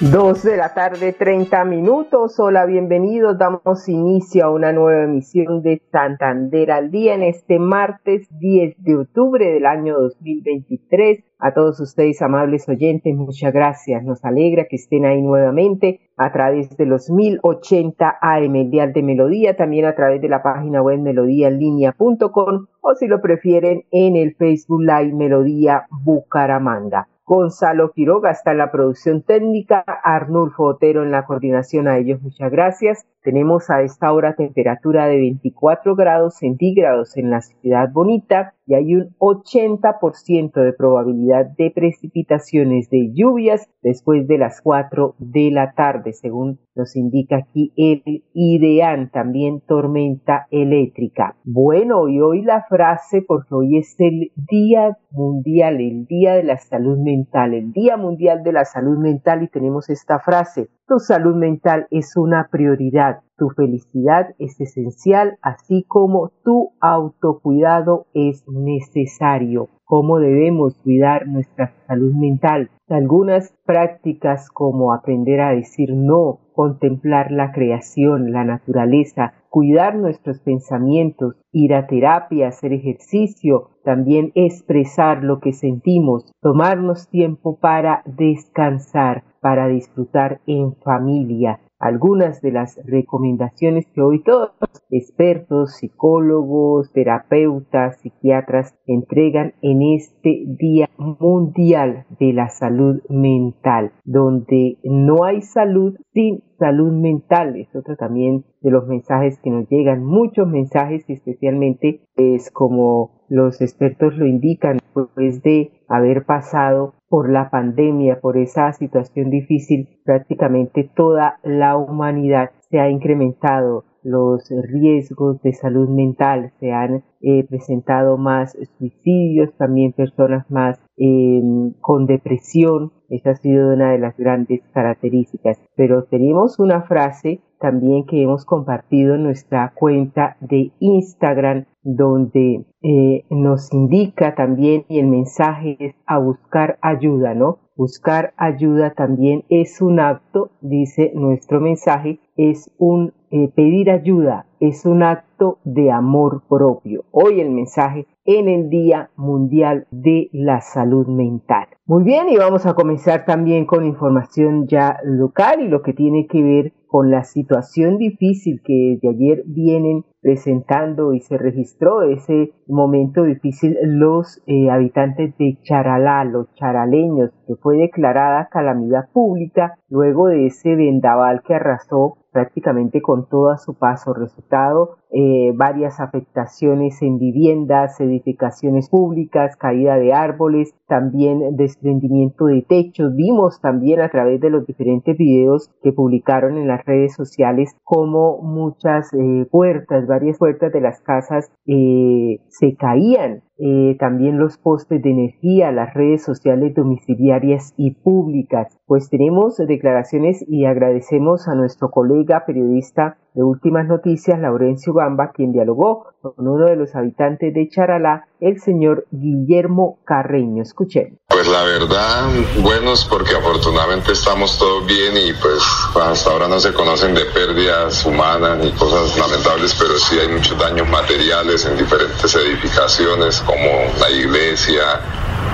Dos de la tarde, 30 minutos. Hola, bienvenidos. Damos inicio a una nueva emisión de Santander al día en este martes 10 de octubre del año 2023. A todos ustedes, amables oyentes, muchas gracias. Nos alegra que estén ahí nuevamente a través de los 1080 AM, el Dial de Melodía, también a través de la página web melodíaenlínea.com o si lo prefieren en el Facebook Live Melodía Bucaramanga. Gonzalo Quiroga está en la producción técnica, Arnulfo Otero en la coordinación. A ellos muchas gracias. Tenemos a esta hora temperatura de 24 grados centígrados en la ciudad bonita y hay un 80% de probabilidad de precipitaciones de lluvias después de las 4 de la tarde, según nos indica aquí el IDEAN, también tormenta eléctrica. Bueno, y hoy la frase, porque hoy es el Día Mundial, el Día de la Salud Mental, el Día Mundial de la Salud Mental y tenemos esta frase, tu salud mental es una prioridad, tu felicidad es esencial, así como tu autocuidado es necesario. ¿Cómo debemos cuidar nuestra salud mental? Algunas prácticas como aprender a decir no, contemplar la creación, la naturaleza, cuidar nuestros pensamientos, ir a terapia, hacer ejercicio, también expresar lo que sentimos, tomarnos tiempo para descansar, para disfrutar en familia. Algunas de las recomendaciones que hoy todos expertos, psicólogos, terapeutas, psiquiatras entregan en este Día Mundial de la Salud Mental, donde no hay salud sin salud mental. Es otro también de los mensajes que nos llegan, muchos mensajes, especialmente es como los expertos lo indican, pues de haber pasado por la pandemia, por esa situación difícil, prácticamente toda la humanidad se ha incrementado los riesgos de salud mental, se han eh, presentado más suicidios, también personas más em, con depresión, esa ha sido una de las grandes características. Pero tenemos una frase también que hemos compartido en nuestra cuenta de Instagram donde eh, nos indica también y el mensaje es a buscar ayuda, ¿no? Buscar ayuda también es un acto, dice nuestro mensaje, es un eh, pedir ayuda, es un acto de amor propio. Hoy el mensaje en el Día Mundial de la Salud Mental. Muy bien, y vamos a comenzar también con información ya local y lo que tiene que ver con la situación difícil que desde ayer vienen presentando y se registró ese momento difícil los eh, habitantes de Charalá, los charaleños, que fue declarada calamidad pública luego de ese vendaval que arrasó prácticamente con todo a su paso. Resultado, eh, varias afectaciones en viviendas, edificaciones públicas, caída de árboles, también desprendimiento de techos. Vimos también a través de los diferentes videos que publicaron en redes sociales como muchas eh, puertas, varias puertas de las casas eh, se caían eh, también los postes de energía, las redes sociales domiciliarias y públicas. Pues tenemos declaraciones y agradecemos a nuestro colega periodista de Últimas Noticias, Laurencio Gamba, quien dialogó con uno de los habitantes de Charalá, el señor Guillermo Carreño. Escuchen. Pues la verdad, buenos porque afortunadamente estamos todos bien y pues hasta ahora no se conocen de pérdidas humanas ni cosas lamentables, pero sí hay muchos daños materiales en diferentes edificaciones como la iglesia,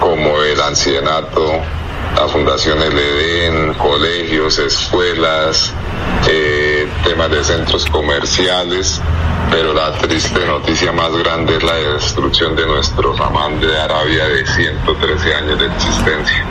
como el ancianato, la Fundación El Edén, colegios, escuelas, eh, temas de centros comerciales, pero la triste noticia más grande es la destrucción de nuestro ramán de Arabia de 113 años de existencia.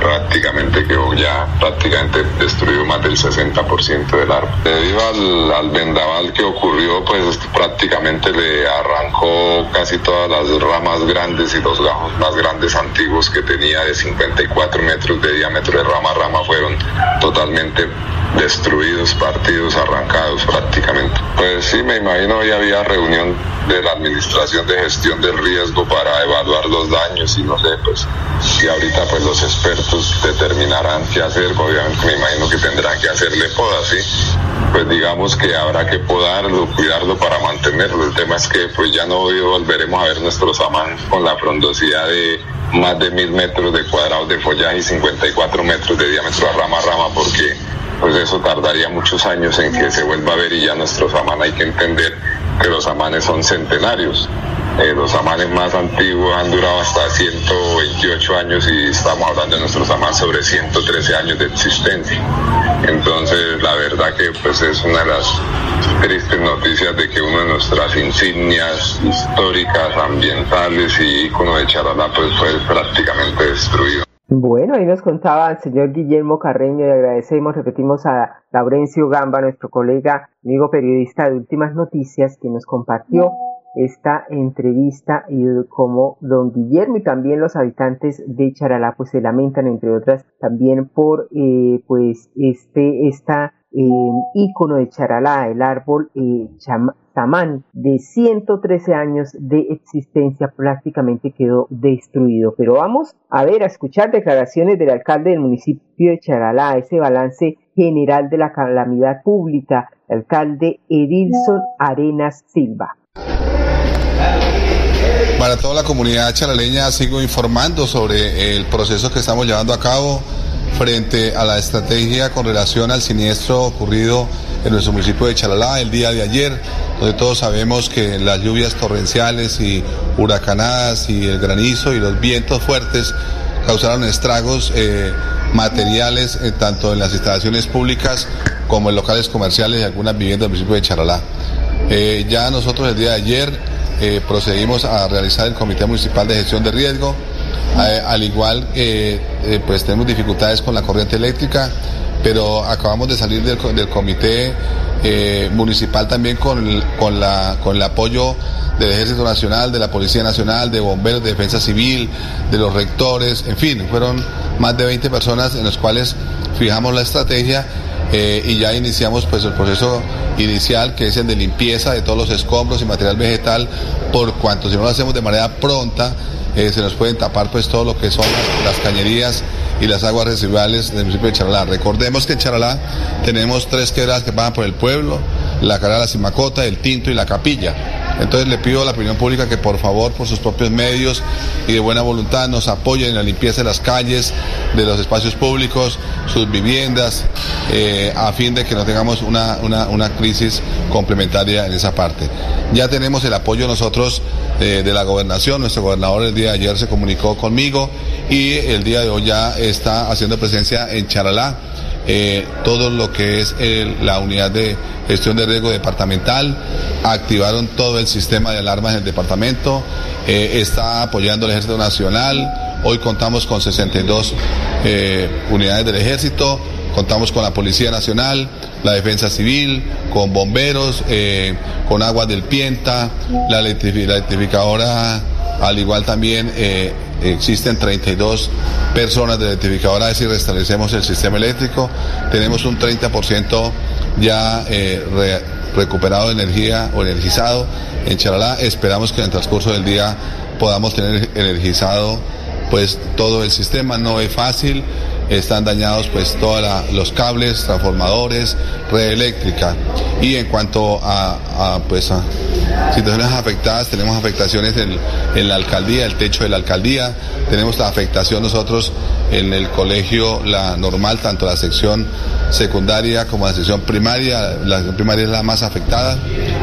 Prácticamente quedó ya prácticamente destruido más del 60% del árbol. Debido al, al, vendaval que ocurrió, pues prácticamente le arrancó casi todas las ramas grandes y los gajos más grandes antiguos que tenía de 54 metros de diámetro de rama a rama fueron totalmente destruidos, partidos, arrancados prácticamente. Pues sí, me imagino hoy había reunión de la Administración de Gestión del Riesgo para evaluar los daños y no sé, pues y ahorita pues los expertos determinarán qué hacer, obviamente me imagino que tendrán que hacerle podas, ¿sí? Pues digamos que habrá que podarlo, cuidarlo para mantenerlo. El tema es que pues ya no volveremos a ver nuestros amán con la frondosidad de más de mil metros de cuadrados de follaje y 54 metros de diámetro a rama a rama porque pues eso tardaría muchos años en que se vuelva a ver y ya nuestros amán hay que entender que los amanes son centenarios. Eh, los amanes más antiguos han durado hasta 128 años y estamos hablando de nuestros amanes sobre 113 años de existencia. Entonces, la verdad que pues es una de las tristes noticias de que una de nuestras insignias históricas, ambientales y icono de Charalá pues fue prácticamente destruido. Bueno, ahí nos contaba el señor Guillermo Carreño y agradecemos, repetimos a Laurencio Gamba, nuestro colega, amigo periodista de Últimas Noticias, que nos compartió esta entrevista y como don Guillermo y también los habitantes de Charalá pues se lamentan entre otras también por eh, pues este esta eh, ícono de Charalá el árbol eh, Samán de 113 años de existencia prácticamente quedó destruido. Pero vamos a ver a escuchar declaraciones del alcalde del municipio de Charalá ese balance general de la calamidad pública alcalde Edilson Arenas Silva. Para toda la comunidad charaleña sigo informando sobre el proceso que estamos llevando a cabo frente a la estrategia con relación al siniestro ocurrido en nuestro municipio de Chalalá el día de ayer, donde todos sabemos que las lluvias torrenciales y huracanadas y el granizo y los vientos fuertes causaron estragos eh, materiales eh, tanto en las instalaciones públicas como en locales comerciales y algunas viviendas del municipio de Charalá. Eh, ya nosotros el día de ayer procedimos a realizar el Comité Municipal de Gestión de Riesgo. Al igual, eh, pues tenemos dificultades con la corriente eléctrica, pero acabamos de salir del, Comité Municipal también con, con, la, con el apoyo del Ejército Nacional, de la Policía Nacional, de Bomberos, de Defensa Civil, de los rectores, en fin, fueron más de 20 personas en las cuales fijamos la estrategia eh, y ya iniciamos pues el proceso inicial que es el de limpieza de todos los escombros y material vegetal por cuanto si no lo hacemos de manera pronta eh, se nos pueden tapar pues todo lo que son las, cañerías y las aguas residuales del municipio de Charalá. Recordemos que en Charalá tenemos tres quebradas que pasan por el pueblo, la carrera de la Simacota, el Tinto y la Capilla. Entonces le pido a la opinión pública que por favor, por sus propios medios y de buena voluntad, nos apoyen en la limpieza de las calles, de los espacios públicos, sus viviendas, eh, a fin de que no tengamos una, una, crisis complementaria en esa parte. Ya tenemos el apoyo nosotros eh, de la gobernación, nuestro gobernador el día de ayer se comunicó conmigo y el día de hoy ya está haciendo presencia en Charalá. Eh, todo lo que es la unidad de gestión de riesgo departamental, activaron todo el sistema de alarmas en el departamento, eh, está apoyando el Ejército Nacional, hoy contamos con 62 eh, unidades del Ejército, contamos con la Policía Nacional, la Defensa Civil, con bomberos, con aguas del Pienta, la, electrificadora, al igual también existen 32 personas de electrificadora si restablecemos el sistema eléctrico. Tenemos un 30% ya eh, recuperado de energía o energizado en Charalá. Esperamos que en el transcurso del día podamos tener energizado pues todo el sistema. No es fácil están dañados pues todos los cables, transformadores, red eléctrica. Y en cuanto a, pues situaciones afectadas, tenemos afectaciones en, en, la alcaldía, el techo de la alcaldía, tenemos la afectación nosotros en el colegio, la normal, tanto la sección secundaria como la sección primaria, la primaria es la más afectada,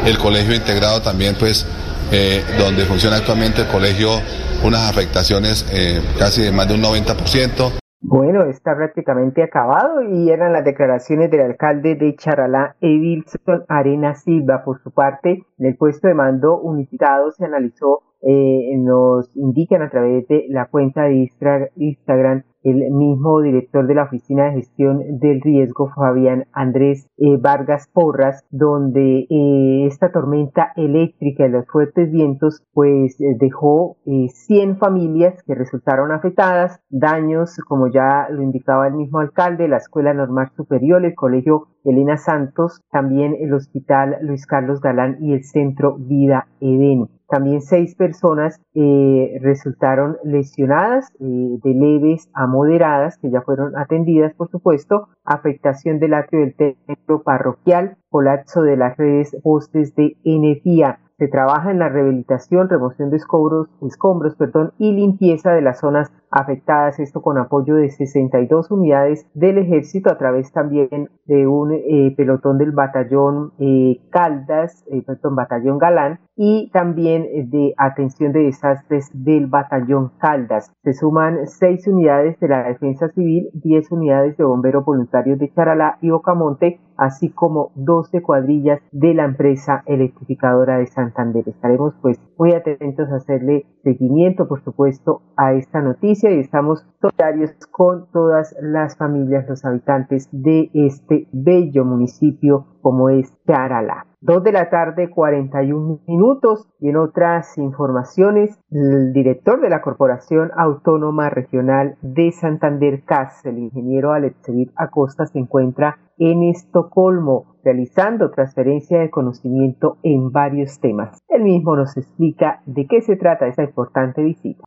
el colegio integrado también pues eh, donde funciona actualmente el colegio unas afectaciones eh, casi de más de un 90%. Bueno, está prácticamente acabado y eran las declaraciones del alcalde de Charalá, Edilson Arena Silva. Por su parte, en el puesto de mando unificado se analizó, eh, nos indican a través de la cuenta de Instagram el mismo director de la Oficina de Gestión del Riesgo, Fabián Andrés eh, Vargas Porras, donde eh, esta tormenta eléctrica y los fuertes vientos pues eh, dejó 100 familias que resultaron afectadas, daños como ya lo indicaba el mismo alcalde, la Escuela Normal Superior, el Colegio Elena Santos, también el Hospital Luis Carlos Galán y el Centro Vida Eden. También seis personas eh, resultaron lesionadas eh, de leves a moderadas, que ya fueron atendidas, por supuesto, afectación del atrio del templo parroquial, colapso de las redes postes de energía, se trabaja en la rehabilitación, remoción de escombros, escombros perdón, y limpieza de las zonas afectadas, esto con apoyo de 62 unidades del ejército a través también de un eh, pelotón del batallón eh, Caldas, eh, perdón, batallón Galán y también de atención de desastres del batallón Caldas. Se suman 6 unidades de la defensa civil, 10 unidades de bomberos voluntarios de Charalá y Ocamonte, así como 12 cuadrillas de la empresa electrificadora de Santander. Estaremos pues muy atentos a hacerle seguimiento, por supuesto, a esta noticia y estamos solidarios con todas las familias, los habitantes de este bello municipio como es Charalá. Dos de la tarde, 41 minutos. Y en otras informaciones, el director de la Corporación Autónoma Regional de Santander, CAS, el ingeniero Alexevit Acosta, se encuentra en Estocolmo, realizando transferencia de conocimiento en varios temas. Él mismo nos explica de qué se trata esa importante visita.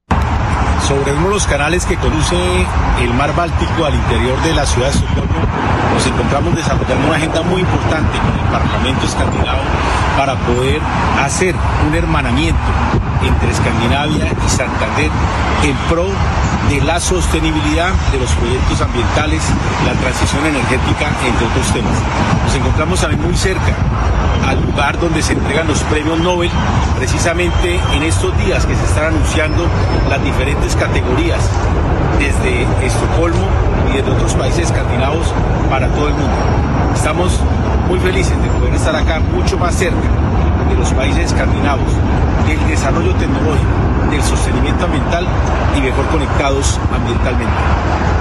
Sobre uno de los canales que conduce el mar Báltico al interior de la ciudad de Estocolmo, nos encontramos desarrollando una agenda muy importante con el Parlamento escandinavo para poder hacer un hermanamiento entre Escandinavia y Santander en pro de la sostenibilidad de los proyectos ambientales, la transición energética, entre otros temas. Nos encontramos también muy cerca al lugar donde se entregan los premios Nobel, precisamente en estos días que se están anunciando las diferentes categorías desde Estocolmo y desde otros países escandinavos para todo el mundo. Estamos muy felices de poder estar acá mucho más cerca de los países escandinavos, del desarrollo tecnológico, del sostenimiento ambiental y mejor conectados ambientalmente.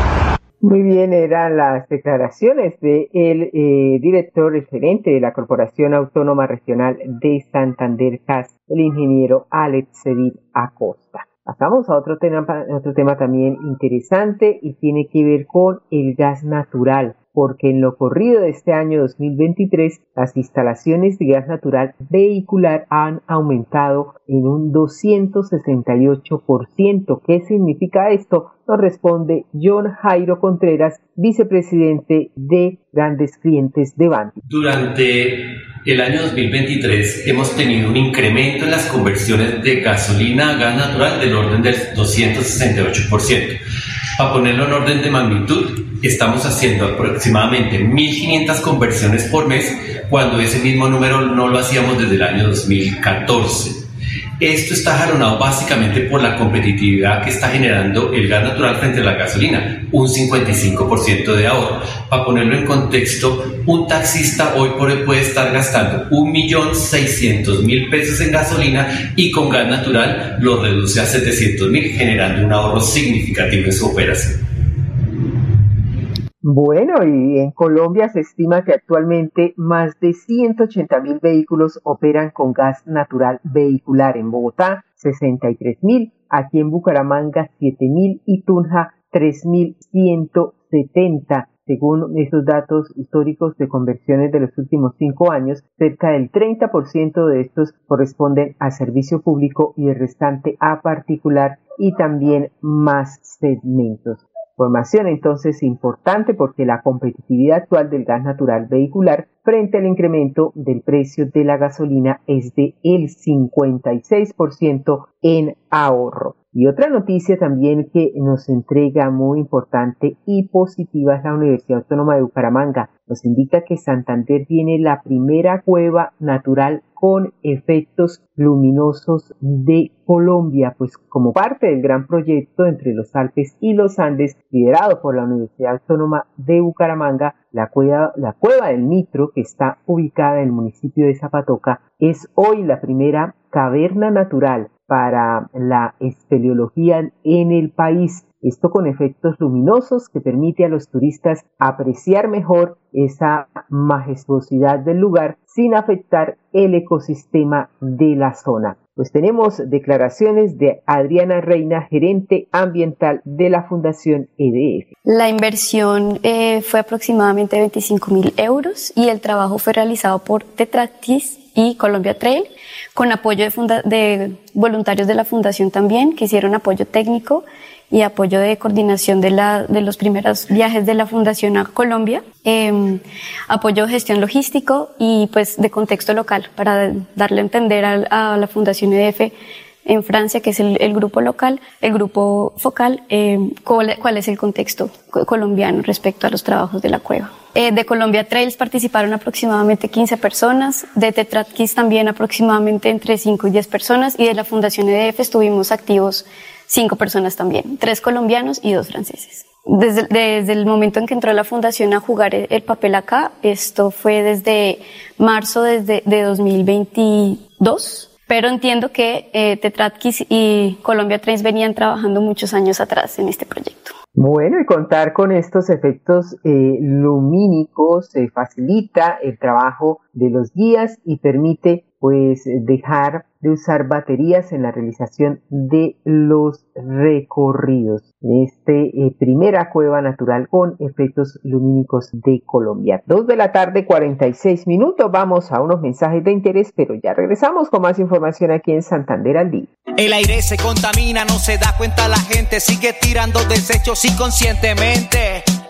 Muy bien, eran las declaraciones del eh, director referente de la Corporación Autónoma Regional de Santander CAS, el ingeniero Alex Sevilla Acosta. Pasamos a otro tema, otro tema también interesante y tiene que ver con el gas natural porque en lo corrido de este año 2023 las instalaciones de gas natural vehicular han aumentado en un 268%. ¿Qué significa esto? Nos responde John Jairo Contreras, vicepresidente de grandes clientes de Banti. Durante el año 2023 hemos tenido un incremento en las conversiones de gasolina a gas natural del orden del 268%. Para ponerlo en orden de magnitud, estamos haciendo aproximadamente 1.500 conversiones por mes, cuando ese mismo número no lo hacíamos desde el año 2014. Esto está jalonado básicamente por la competitividad que está generando el gas natural frente a la gasolina, un 55% de ahorro. Para ponerlo en contexto, un taxista hoy por hoy puede estar gastando 1.600.000 pesos en gasolina y con gas natural lo reduce a 700.000, generando un ahorro significativo en su operación. Bueno, y en Colombia se estima que actualmente más de 180 mil vehículos operan con gas natural vehicular. En Bogotá, 63 mil. Aquí en Bucaramanga, 7 mil. Y Tunja, 3.170. Según esos datos históricos de conversiones de los últimos cinco años, cerca del 30% de estos corresponden a servicio público y el restante a particular y también más segmentos. Información entonces importante porque la competitividad actual del gas natural vehicular frente al incremento del precio de la gasolina es de el 56% en ahorro. Y otra noticia también que nos entrega muy importante y positiva es la Universidad Autónoma de Bucaramanga. Nos indica que Santander tiene la primera cueva natural con efectos luminosos de Colombia, pues como parte del gran proyecto entre los Alpes y los Andes, liderado por la Universidad Autónoma de Bucaramanga, la cueva, la cueva del Nitro, que está ubicada en el municipio de Zapatoca, es hoy la primera caverna natural para la espeleología en el país. esto con efectos luminosos que permite a los turistas apreciar mejor esa majestuosidad del lugar sin afectar el ecosistema de la zona. Pues tenemos declaraciones de Adriana Reina, gerente ambiental de la Fundación EDF. La inversión eh, fue aproximadamente 25 mil euros y el trabajo fue realizado por Tetratis y Colombia Trail con apoyo de, voluntarios de la Fundación también que hicieron apoyo técnico y apoyo de coordinación de, los primeros viajes de la Fundación a Colombia, eh, apoyo de gestión logístico y pues de contexto local para darle a entender a, la Fundación EDF en Francia, que es el, grupo local, el grupo focal, cuál, cuál, es el contexto colombiano respecto a los trabajos de la cueva. Eh, de Colombia Trails participaron aproximadamente 15 personas, de Tetratkis también aproximadamente entre 5 y 10 personas y de la Fundación EDF estuvimos activos cinco personas también, tres colombianos y dos franceses. Desde, el momento en que entró la fundación a jugar el papel acá, esto fue desde marzo desde, de 2022, pero entiendo que eh, y Colombia Trains venían trabajando muchos años atrás en este proyecto. Bueno, y contar con estos efectos eh, lumínicos eh, facilita el trabajo de los guías y permite pues dejar de usar baterías en la realización de los recorridos en este eh, primera cueva natural con efectos lumínicos de Colombia. Dos de la tarde, 46 minutos. Vamos a unos mensajes de interés, pero ya regresamos con más información aquí en Santander al día. El aire se contamina, no se da cuenta la gente, sigue tirando desechos inconscientemente.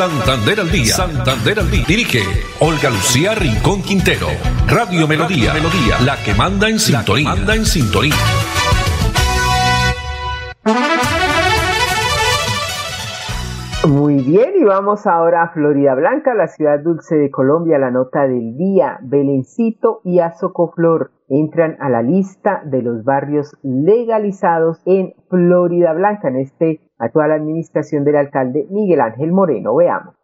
Santander al día. Santander al día. Dirige Olga Lucía Rincón Quintero. Radio Melodía. Melodía. La que manda en sintonía. Manda en sintonía. Muy bien, y vamos ahora a Florida Blanca, la ciudad dulce de Colombia. La nota del día, Belencito y Azocoflor entran a la lista de los barrios legalizados en Florida Blanca, en este actual administración del alcalde Miguel Ángel Moreno. Veamos.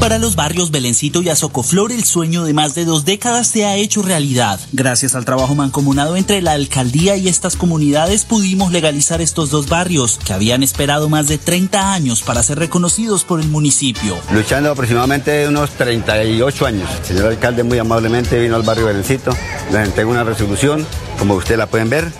Para los barrios Belencito y Azocoflor, el sueño de más de dos décadas se ha hecho realidad. Gracias al trabajo mancomunado entre la alcaldía y estas comunidades pudimos legalizar estos dos barrios, que habían esperado más de 30 años para ser reconocidos por el municipio. Luchando aproximadamente unos 38 años. El señor alcalde muy amablemente vino al barrio Belencito, les entregó una resolución, como ustedes la pueden ver,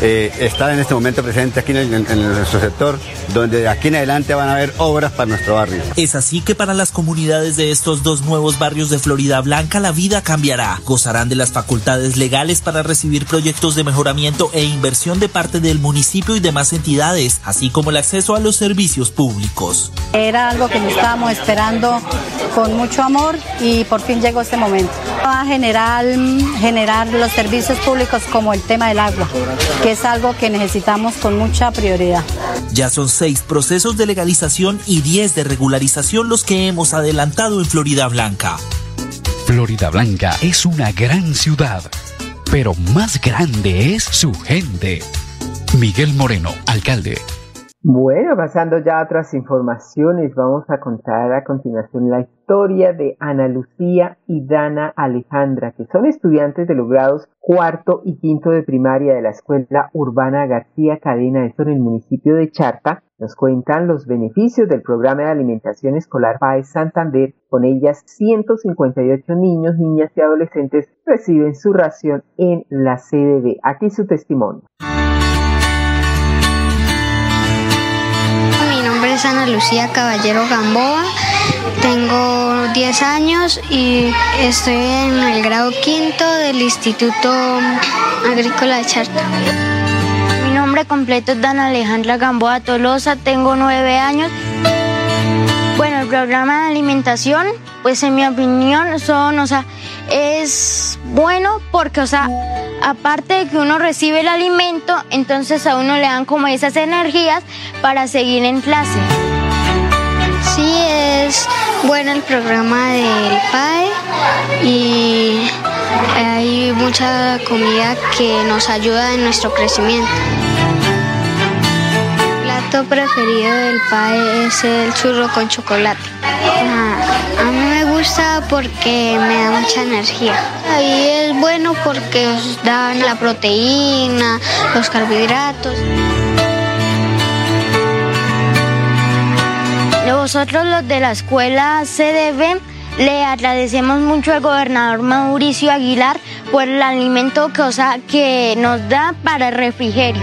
eh, está en este momento presente aquí en, nuestro sector, donde de aquí en adelante van a haber obras para nuestro barrio. Es así que para las comunidades de estos dos nuevos barrios de Florida Blanca la vida cambiará. Gozarán de las facultades legales para recibir proyectos de mejoramiento e inversión de parte del municipio y demás entidades, así como el acceso a los servicios públicos. Era algo que nos estábamos esperando con mucho amor y por fin llegó este momento. Va a generar, generar los servicios públicos como el tema del agua, que es algo que necesitamos con mucha prioridad. Ya son seis procesos de legalización y diez de regularización los que hemos adelantado en Florida Blanca. Florida Blanca es una gran ciudad, pero más grande es su gente. Miguel Moreno, alcalde. Bueno, pasando ya a otras informaciones, vamos a contar a continuación la historia de Ana Lucía y Dana Alejandra, que son estudiantes de los grados cuarto y quinto de primaria de la Escuela Urbana García Cadena, esto en el municipio de Charta. Nos cuentan los beneficios del programa de alimentación escolar PAES Santander. Con ellas, 158 niños, niñas y adolescentes reciben su ración en la CDB. Aquí su testimonio. Ana Lucía Caballero Gamboa, tengo 10 años y estoy en el grado quinto del Instituto Agrícola de Charta. Mi nombre completo es Dana Alejandra Gamboa Tolosa, tengo 9 años. Bueno, el programa de alimentación, pues en mi opinión son, o sea, es bueno porque, o sea, aparte de que uno recibe el alimento, entonces a uno le dan como esas energías para seguir en clase. Sí, es bueno el programa del PAE y hay mucha comida que nos ayuda en nuestro crecimiento. Mi plato preferido del PAE es el churro con chocolate. Ah, gusta porque me da mucha energía. Ahí es bueno porque os dan la proteína, los carbohidratos. Nosotros los de la escuela CDB le agradecemos mucho al gobernador Mauricio Aguilar por el alimento que, o que nos da para el refrigerio.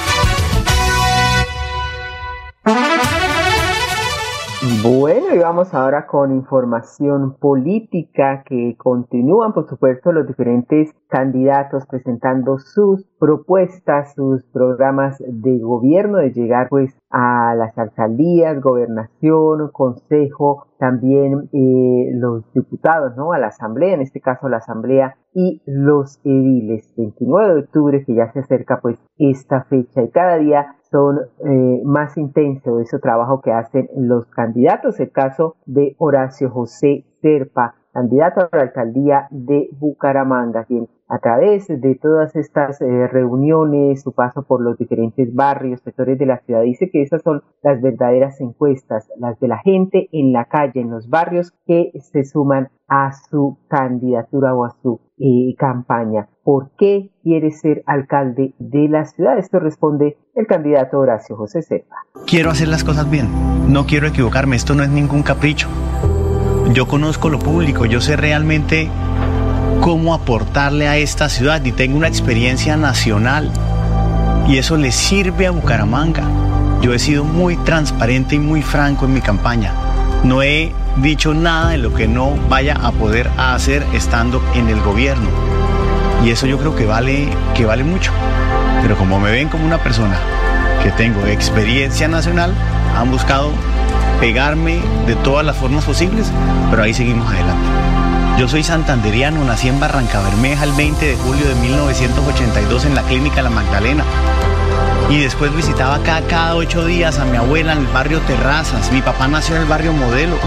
Bueno, y vamos ahora con información política que continúan, por supuesto, los diferentes candidatos presentando sus propuestas, sus programas de gobierno, de llegar pues a las alcaldías, gobernación, consejo, también eh, los diputados, ¿no? A la asamblea, en este caso la asamblea y los ediles. 29 de octubre que ya se acerca pues esta fecha y cada día son eh, más intensos ese trabajo que hacen los candidatos. El caso de Horacio José Serpa, candidato a la alcaldía de Bucaramanga, a través de todas estas eh, reuniones, su paso por los diferentes barrios, sectores de la ciudad, dice que esas son las verdaderas encuestas, las de la gente en la calle, en los barrios, que se suman a su candidatura o a su eh, campaña. ¿Por qué quiere ser alcalde de la ciudad? Esto responde el candidato Horacio José Serpa. Quiero hacer las cosas bien, no quiero equivocarme, esto no es ningún capricho. Yo conozco lo público, yo sé realmente cómo aportarle a esta ciudad y tengo una experiencia nacional y eso le sirve a Bucaramanga. Yo he sido muy transparente y muy franco en mi campaña. No he dicho nada de lo que no vaya a poder hacer estando en el gobierno. Y eso yo creo que vale, que vale mucho. Pero como me ven como una persona que tengo experiencia nacional, han buscado pegarme de todas las formas posibles, pero ahí seguimos adelante. Yo soy santanderiano, nací en Barranca Bermeja el 20 de julio de 1982 en la clínica La Magdalena. Y después visitaba acá cada ocho días a mi abuela en el barrio Terrazas. Mi papá nació en el barrio Modelo.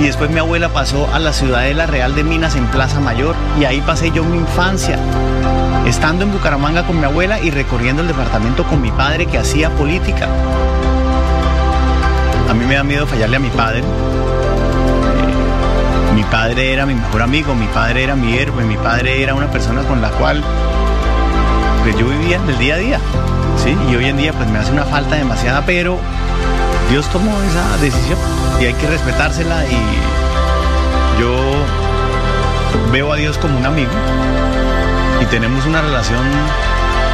Y después mi abuela pasó a la Ciudadela Real de Minas en Plaza Mayor. Y ahí pasé yo mi infancia. Estando en Bucaramanga con mi abuela y recorriendo el departamento con mi padre que hacía política. A mí me da miedo fallarle a mi padre. Mi padre era mi mejor amigo, mi padre era mi héroe, mi padre era una persona con la cual pues, yo vivía en el día a día. ¿sí? Y hoy en día pues me hace una falta demasiada, pero Dios tomó esa decisión y hay que respetársela y yo veo a Dios como un amigo y tenemos una relación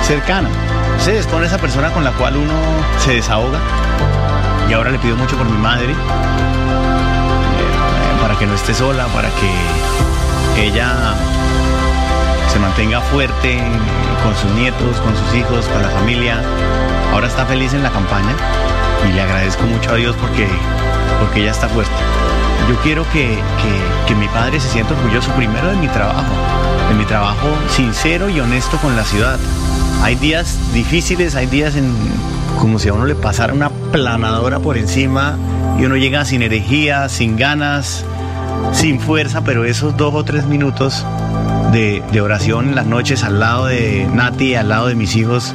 cercana. Es con esa persona con la cual uno se desahoga y ahora le pido mucho por mi madre, que no esté sola, para que ella se mantenga fuerte con sus nietos, con sus hijos, con la familia. Ahora está feliz en la campaña y le agradezco mucho a Dios porque, porque ella está fuerte. Yo quiero que, que mi padre se sienta orgulloso primero de mi trabajo, de mi trabajo sincero y honesto con la ciudad. Hay días difíciles, hay días en, como si a uno le pasara una planadora por encima y uno llega sin energía, sin ganas, sin fuerza, pero esos dos o tres minutos de, oración en las noches al lado de Nati, al lado de mis hijos,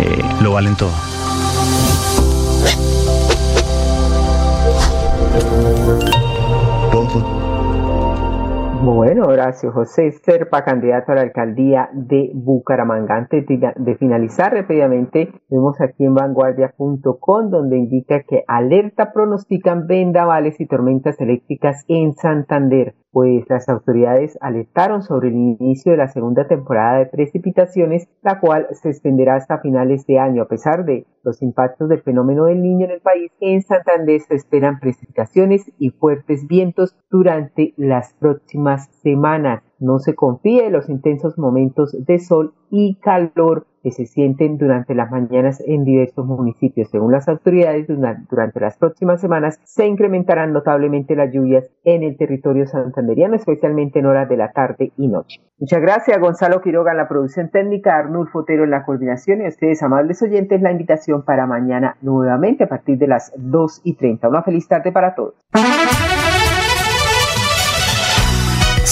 eh, lo valen todo. Bueno, Horacio José Serpa, candidato a la alcaldía de Bucaramanga. Antes de finalizar rápidamente, vemos aquí en vanguardia.com donde indica que alerta pronostican vendavales y tormentas eléctricas en Santander pues las autoridades alertaron sobre el inicio de la segunda temporada de precipitaciones, la cual se extenderá hasta finales de año. A pesar de los impactos del fenómeno del niño en el país, en Santander se esperan precipitaciones y fuertes vientos durante las próximas semanas. No se confíe en los intensos momentos de sol y calor que se sienten durante las mañanas en diversos municipios. Según las autoridades, durante las próximas semanas se incrementarán notablemente las lluvias en el territorio santanderiano, especialmente en horas de la tarde y noche. Muchas gracias, Gonzalo Quiroga en la producción técnica, Arnulfo Otero en la coordinación y a ustedes, amables oyentes, la invitación para mañana nuevamente a partir de las 2 y 30. Una feliz tarde para todos.